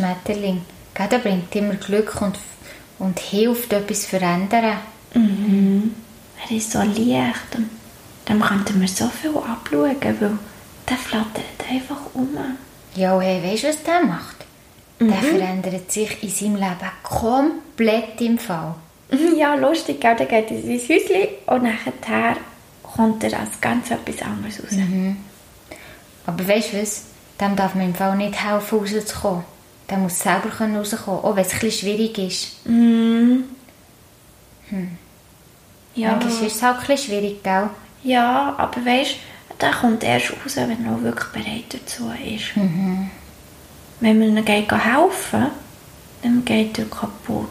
Schmetterling. Gell, der bringt immer Glück und, und hilft, etwas zu verändern. Mhm. Er ist so leicht und dann könnten wir so viel abschauen, weil der flattert einfach um. Ja, hey, weißt du, was der macht? Der verändert sich in seinem Leben komplett im Fall. Ja, lustig, gell? Der geht in sein Häuschen und nachher kommt er als ganz etwas anderes raus. Aber weißt du was? Dem darf man im Fall nicht helfen, rauszukommen. Der muss selber können rauskommen, auch wenn es bisschen schwierig ist. Ja, Manchmal ist es halt bisschen schwierig, gell? ja, aber weißt der kommt erst raus, wenn er auch wirklich bereit dazu ist. Wenn man ihm geht helfen dann geht er kaputt.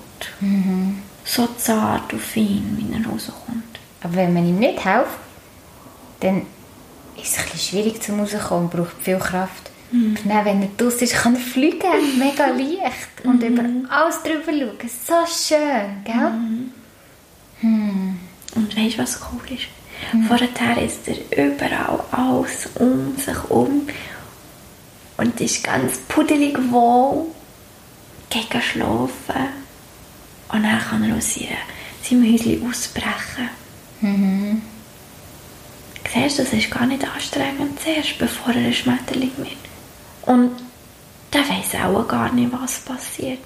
So zart und fein, wie er rauskommt. Aber wenn man ihm nicht hilft, dann ist es ein bisschen schwierig zum rauskommen und braucht viel Kraft. Aber dann, wenn er draussen ist, kann er fliegen, mega leicht. Und über alles drüber schauen. So schön, gell? Und weißt du, was cool ist? Vorher ist er überall alles um sich um. Und ist ganz puddelig wohl, geht gehen schlafen. Und dann kann er aus seinem Häuschen ausbrechen. Siehst du, das ist gar nicht anstrengend. Zuerst, bevor er ein Schmetterling wird. Und der weiß auch gar nicht, was passiert.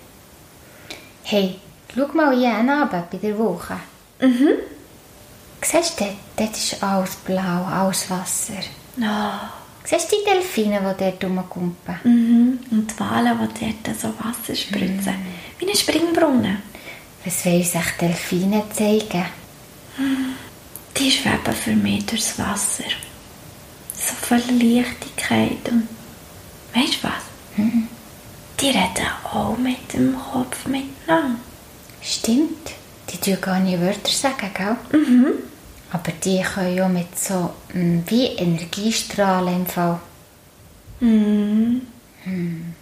Hey, schau mal hier hinten bei der Woche. Mhm. Siehst du, dort, dort ist alles blau, alles Wasser. Ja. Siehst du die Delfine, die dort rumkumpen? Mhm. Und die Wale, die dort so Wasser spritzen. Wie ein Springbrunnen. Was will uns echt Delfine zeigen? Die schweben für mich durchs Wasser. So viel Leichtigkeit und... Weißt du was? Die reden auch mit dem Kopf miteinander. Stimmt, die tun gar nicht Wörter sagen, gell? Aber die können ja mit so mm, wie Energiestrahlen im Fall. Mhm. Hm.